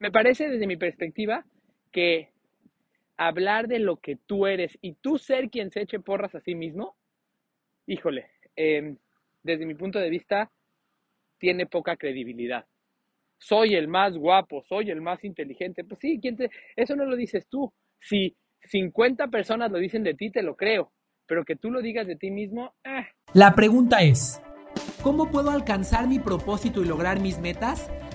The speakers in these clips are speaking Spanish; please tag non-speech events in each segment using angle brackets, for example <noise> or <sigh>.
Me parece desde mi perspectiva que hablar de lo que tú eres y tú ser quien se eche porras a sí mismo, híjole, em, desde mi punto de vista, tiene poca credibilidad. Soy el más guapo, soy el más inteligente. Pues sí, ¿quién te... eso no lo dices tú. Si 50 personas lo dicen de ti, te lo creo. Pero que tú lo digas de ti mismo, eh. La pregunta es, ¿cómo puedo alcanzar mi propósito y lograr mis metas?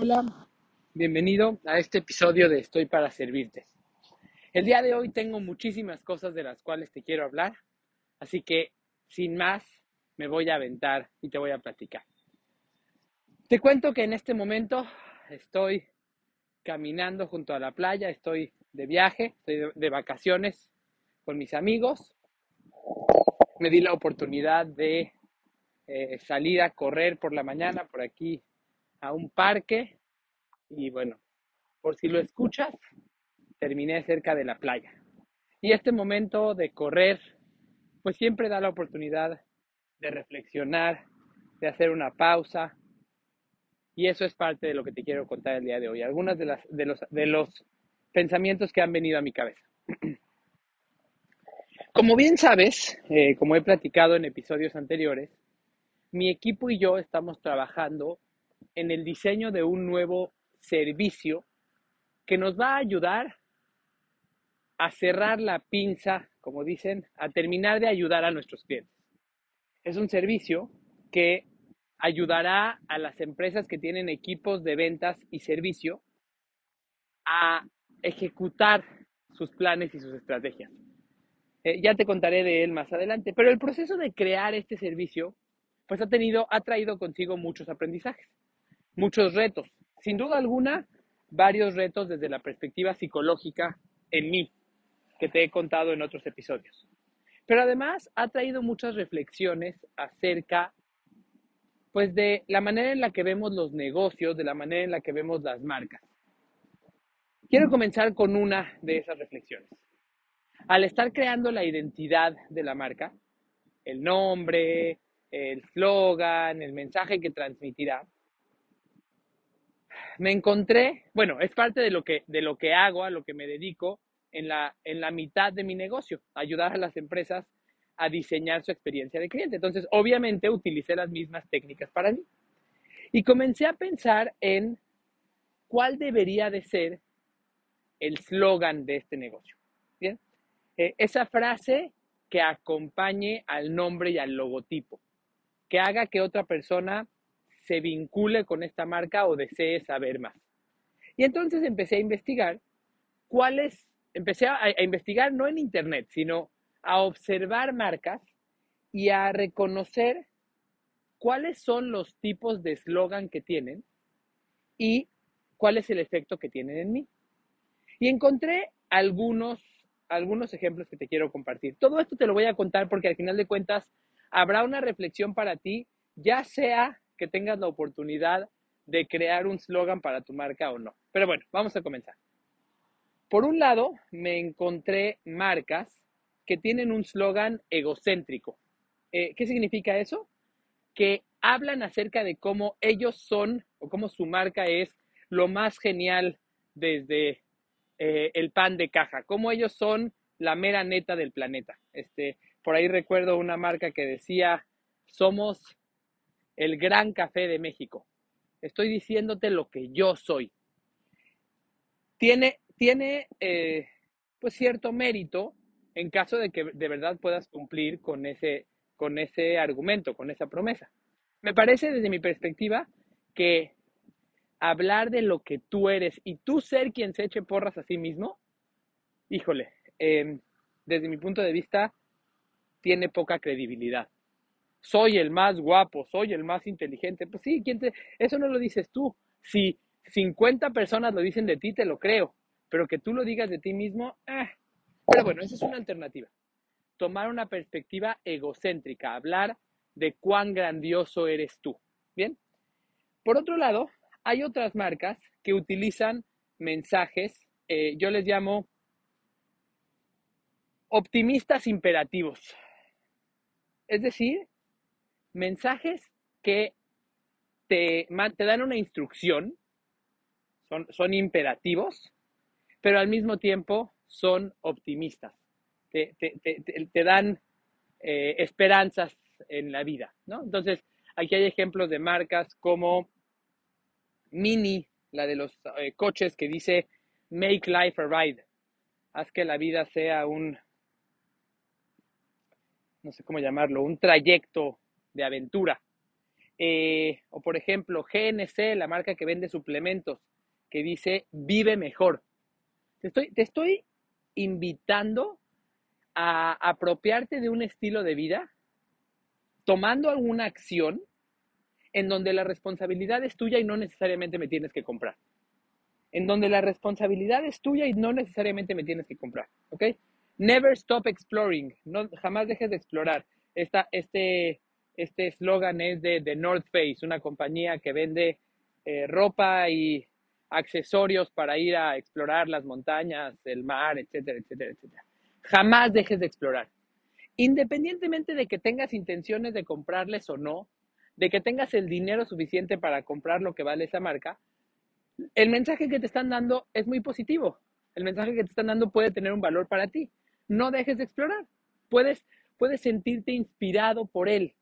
Hola, bienvenido a este episodio de Estoy para Servirte. El día de hoy tengo muchísimas cosas de las cuales te quiero hablar, así que sin más me voy a aventar y te voy a platicar. Te cuento que en este momento estoy caminando junto a la playa, estoy de viaje, estoy de, vacaciones con mis amigos. Me di la oportunidad de eh, salir a correr por la mañana por aquí a un parque y bueno, por si lo escuchas, terminé cerca de la playa. Y este momento de correr, pues siempre da la oportunidad de reflexionar, de hacer una pausa. Y eso es parte de lo que te quiero contar el día de hoy. Algunas de, las, de, los, de los pensamientos que han venido a mi cabeza. <clears throat> Como bien sabes, eh, como he platicado en episodios anteriores, mi equipo y yo estamos trabajando en el diseño de un nuevo servicio que nos va a ayudar a cerrar la pinza, como dicen, a terminar de ayudar a nuestros clientes. Es un servicio que ayudará a las empresas que tienen equipos de ventas y servicio a ejecutar sus planes y sus estrategias. Eh, ya te contaré de él más adelante, pero el proceso de crear este servicio pues ha tenido ha traído consigo muchos aprendizajes muchos retos. Sin duda alguna, varios retos desde la perspectiva psicológica en mí, que te he contado en otros episodios. Pero además ha traído muchas reflexiones acerca pues de la manera en la que vemos los negocios, de la manera en la que vemos las marcas. Quiero comenzar con una de esas reflexiones. Al estar creando la identidad de la marca, el nombre, el slogan, el mensaje que transmitirá, me encontré, bueno, es parte de lo que, de lo que hago, a lo que me dedico en la, en la mitad de mi negocio, ayudar a las empresas a diseñar su experiencia de cliente. Entonces, obviamente, utilicé las mismas técnicas para mí. Y comencé a pensar en cuál debería de ser el slogan de este negocio. ¿Bien? Eh, esa frase que acompañe al nombre y al logotipo, que haga que otra persona se vincule con esta marca o desee saber más. Y entonces empecé a investigar cuáles, empecé a, investigar no en internet, sino a observar marcas y a reconocer cuáles son los tipos de eslogan que tienen y cuál es el efecto que tienen en mí. Y encontré algunos, algunos ejemplos que te quiero compartir. Todo esto te lo voy a contar porque al final de cuentas habrá una reflexión para ti, ya sea que tengas la oportunidad de crear un slogan para tu marca o no. Pero bueno, vamos a comenzar. Por un lado, me encontré marcas que tienen un slogan egocéntrico. Eh, ¿Qué significa eso? Que hablan acerca de cómo ellos son o cómo su marca es lo más genial desde eh, el pan de caja, cómo ellos son la mera neta del planeta. Este, por ahí recuerdo una marca que decía, somos el gran café de México. Estoy diciéndote lo que yo soy. Tiene, tiene eh, pues cierto mérito en caso de que de verdad puedas cumplir con ese, con ese argumento, con esa promesa. Me parece desde mi perspectiva que hablar de lo que tú eres y tú ser quien se eche porras a sí mismo, híjole, em, desde mi punto de vista, tiene poca credibilidad soy el más guapo, soy el más inteligente. Pues sí, ¿quién te... eso no lo dices tú. Si 50 personas lo dicen de ti, te lo creo, pero que tú lo digas de ti mismo, eh. pero bueno, esa es una alternativa. Tomar una perspectiva egocéntrica, hablar de cuán grandioso eres tú. Bien. Por otro lado, hay otras marcas que utilizan mensajes, eh, yo les llamo optimistas imperativos. Es decir, mensajes que te, dan una instrucción, son, imperativos, pero al mismo tiempo son optimistas. Te, te dan eh, esperanzas en la vida, ¿no? Entonces, aquí hay ejemplos de marcas como Mini, la de los eh, coches que dice Make Life a Ride. Haz que la vida sea un, no sé cómo llamarlo, un trayecto de aventura. Eh, o por ejemplo, GNC, la marca que vende suplementos, que dice vive mejor. Te estoy, te estoy invitando a apropiarte de un estilo de vida tomando alguna acción en donde la responsabilidad es tuya y no necesariamente me tienes que comprar. En donde la responsabilidad es tuya y no necesariamente me tienes que comprar. ¿Ok? Never stop exploring. No, jamás dejes de explorar. Esta, este eslogan es de, The North Face, una compañía que vende eh, ropa y accesorios para ir a explorar las montañas, el mar, etcétera, etcétera, etcétera. Jamás dejes de explorar independientemente de que tengas intenciones de comprarles o no, de que tengas el dinero suficiente para comprar lo que vale esa marca, el mensaje que te están dando es muy positivo. El mensaje que te están dando puede tener un valor para ti. No dejes de explorar. Puedes, puedes sentirte inspirado por él.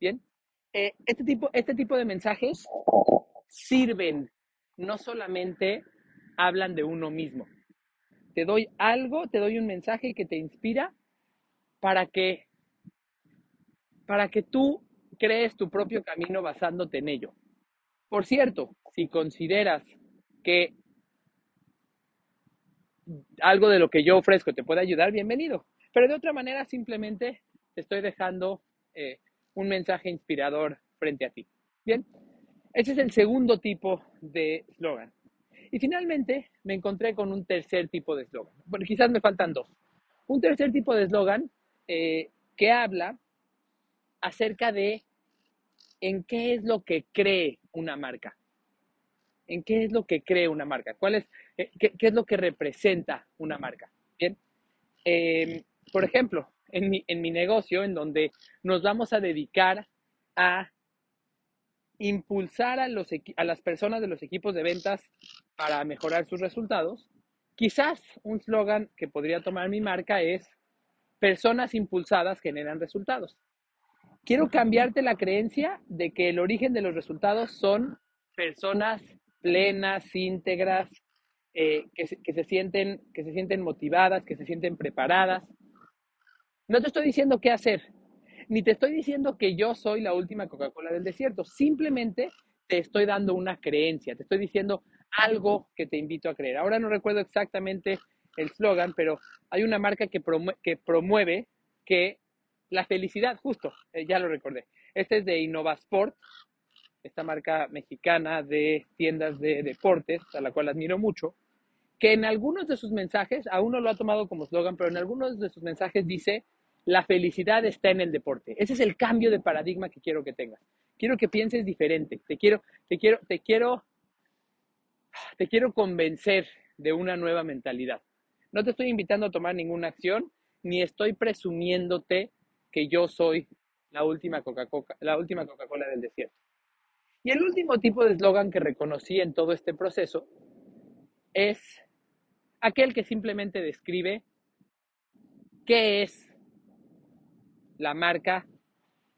Bien. Eh, este, tipo, este tipo de mensajes sirven, no solamente hablan de uno mismo. Te doy algo, te doy un mensaje que te inspira para que, para que tú crees tu propio camino basándote en ello. Por cierto, si consideras que algo de lo que yo ofrezco te puede ayudar, bienvenido. Pero de otra manera, simplemente te estoy dejando eh, un mensaje inspirador frente a ti. Bien, ese es el segundo tipo de eslogan. Y finalmente me encontré con un tercer tipo de eslogan. Bueno, quizás me faltan dos. Un tercer tipo de eslogan eh, que habla acerca de en qué es lo que cree una marca. ¿En qué es lo que cree una marca? ¿Cuál es, eh, qué, es lo que representa una marca? Bien. Em, por ejemplo, en mi, en mi negocio, en donde nos vamos a dedicar a impulsar a, los, a las personas de los equipos de ventas para mejorar sus resultados, quizás un slogan que podría tomar mi marca es personas impulsadas generan resultados. Quiero cambiarte la creencia de que el origen de los resultados son personas plenas, íntegras, eh, que, se, sienten, que se sienten motivadas, que se sienten preparadas. No te estoy diciendo qué hacer, ni te estoy diciendo que yo soy la última Coca-Cola del desierto, simplemente te estoy dando una creencia, te estoy diciendo algo que te invito a creer. Ahora no recuerdo exactamente el slogan, pero hay una marca que, promueve que la felicidad, justo, eh, ya lo recordé. Este es de Innovasport, esta marca mexicana de tiendas de deportes, a la cual admiro mucho, que en algunos de sus mensajes, aún no lo ha tomado como slogan, pero en algunos de sus mensajes dice, la felicidad está en el deporte. Ese es el cambio de paradigma que quiero que tengas. Quiero que pienses diferente. Te quiero, te quiero, te quiero, te quiero convencer de una nueva mentalidad. No te estoy invitando a tomar ninguna acción, ni estoy presumiéndote que yo soy la última Coca-Cola la última Coca-Cola del desierto. Y el último tipo de eslogan que reconocí en todo este proceso es aquel que simplemente describe qué es la marca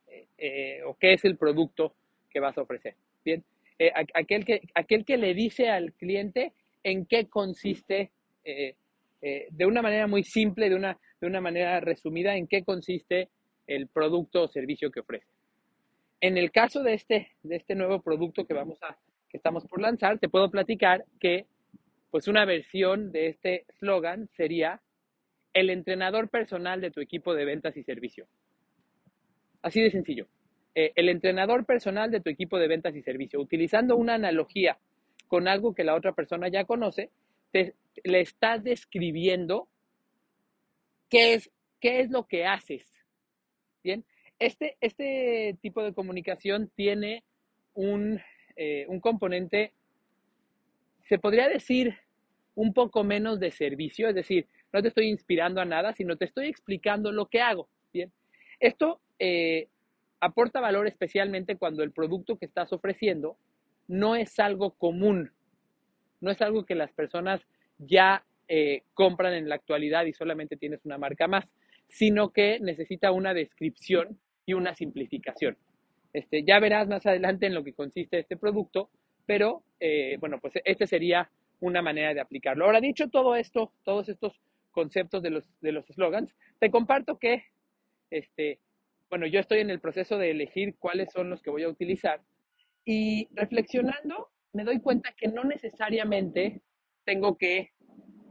eh, eh, o qué es el producto que vas a ofrecer. Bien, eh, aquel, que, aquel que le dice al cliente en qué consiste de una manera muy simple, de una, de una manera resumida, en qué consiste el producto o servicio que ofrece. En el caso de este, de este nuevo producto que, vamos a, que estamos por lanzar, te puedo platicar que pues una versión de este slogan sería el entrenador personal de tu equipo de ventas y servicio. Así de sencillo. Eh, el entrenador personal de tu equipo de ventas y servicio, utilizando una analogía con algo que la otra persona ya conoce, te, le estás describiendo qué es, qué es lo que haces. Bien, este, este tipo de comunicación tiene un, eh, un componente, se podría decir, un poco menos de servicio, es decir, no te estoy inspirando a nada, sino te estoy explicando lo que hago. Bien, esto eh, aporta valor especialmente cuando el producto que estás ofreciendo no es algo común, no es algo que las personas ya eh, compran en la actualidad y solamente tienes una marca más, sino que necesita una descripción y una simplificación. Este, ya verás más adelante en lo que consiste este producto, pero eh, bueno, pues este sería una manera de aplicarlo. Ahora, dicho todo esto, todos estos conceptos de los, de los slogans, te comparto que, este, bueno, yo estoy en el proceso de elegir cuáles son los que voy a utilizar y reflexionando me doy cuenta que no necesariamente tengo que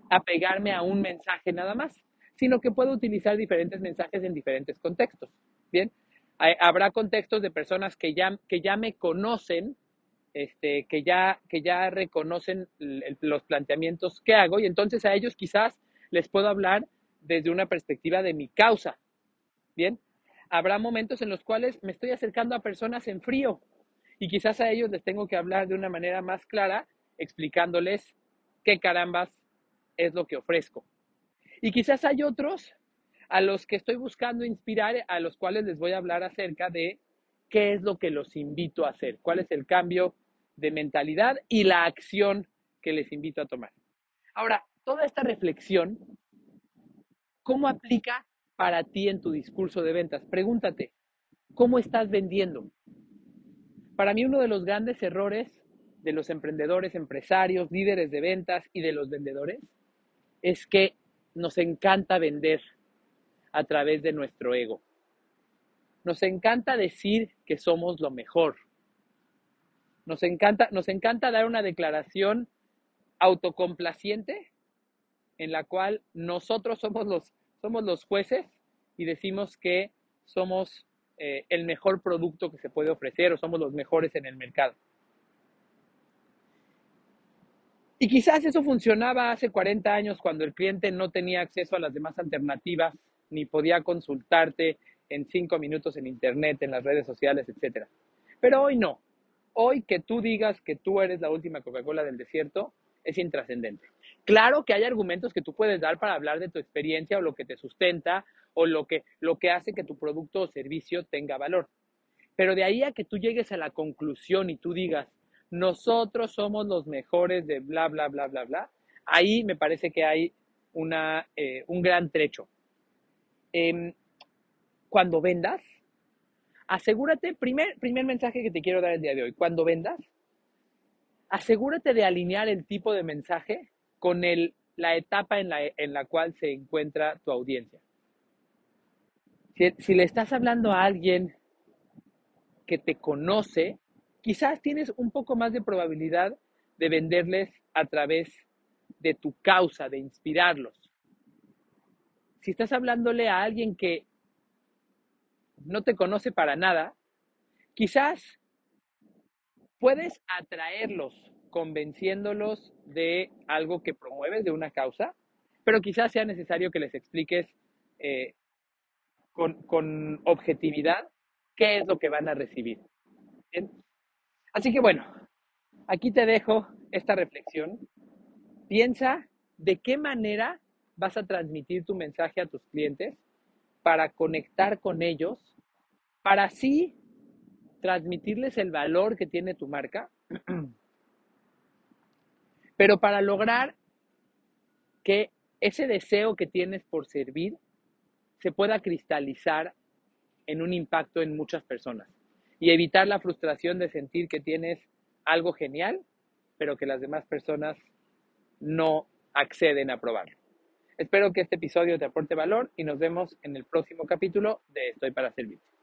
apegarme a un mensaje nada más, sino que puedo utilizar diferentes mensajes en diferentes contextos. Bien, habrá contextos de personas que ya, que ya me conocen, este, que, ya, que ya reconocen los planteamientos que hago y entonces a ellos quizás les puedo hablar desde una perspectiva de mi causa. Bien, habrá momentos en los cuales me estoy acercando a personas en frío y quizás a ellos les tengo que hablar de una manera más clara, explicándoles qué carambas es lo que ofrezco. Y quizás hay otros a los que estoy buscando inspirar, a los cuales les voy a hablar acerca de qué es lo que los invito a hacer, cuál es el cambio de mentalidad y la acción que les invito a tomar. Ahora, toda esta reflexión, ¿cómo aplica para ti en tu discurso de ventas? Pregúntate, ¿cómo estás vendiendo? Para mí uno de los grandes errores de los emprendedores, empresarios, líderes de ventas y de los vendedores es que nos encanta vender a través de nuestro ego. Nos encanta decir que somos lo mejor. Nos encanta, nos encanta dar una declaración autocomplaciente en la cual nosotros somos los, somos los jueces y decimos que somos eh, el mejor producto que se puede ofrecer o somos los mejores en el mercado. Y quizás eso funcionaba hace 40 años cuando el cliente no tenía acceso a las demás alternativas, ni podía consultarte en cinco minutos en internet, en las redes sociales, etc. Pero hoy no. Hoy que tú digas que tú eres la última Coca-Cola del desierto es intrascendente. Claro que hay argumentos que tú puedes dar para hablar de tu experiencia o lo que te sustenta o lo que, lo que hace que tu producto o servicio tenga valor. Pero de ahí a que tú llegues a la conclusión y tú digas, nosotros somos los mejores de bla, bla, bla, bla, bla, ahí me parece que hay una, eh, un gran trecho. Em, cuando vendas, asegúrate, primer, primer mensaje que te quiero dar el día de hoy, cuando vendas, asegúrate de alinear el tipo de mensaje con el, la etapa en la, en la cual se encuentra tu audiencia. Si, si le estás hablando a alguien que te conoce, quizás tienes un poco más de probabilidad de venderles a través de tu causa, de inspirarlos. Si estás hablándole a alguien que no te conoce para nada, quizás puedes atraerlos convenciéndolos de algo que promueves, de una causa, pero quizás sea necesario que les expliques eh, con, con, objetividad qué es lo que van a recibir. Así que bueno, aquí te dejo esta reflexión. Piensa de qué manera vas a transmitir tu mensaje a tus clientes para conectar con ellos, para así transmitirles el valor que tiene tu marca, <clears throat> pero para lograr que ese deseo que tienes por servir se pueda cristalizar en un impacto en muchas personas y evitar la frustración de sentir que tienes algo genial, pero que las demás personas no acceden a probarlo. Espero que este episodio te aporte valor y nos vemos en el próximo capítulo de Estoy para Servirte.